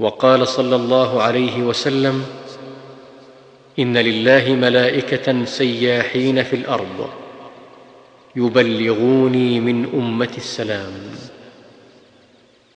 وقال صلى الله عليه وسلم إن لله ملائكة سياحين في الأرض يبلغوني من امتي السلام.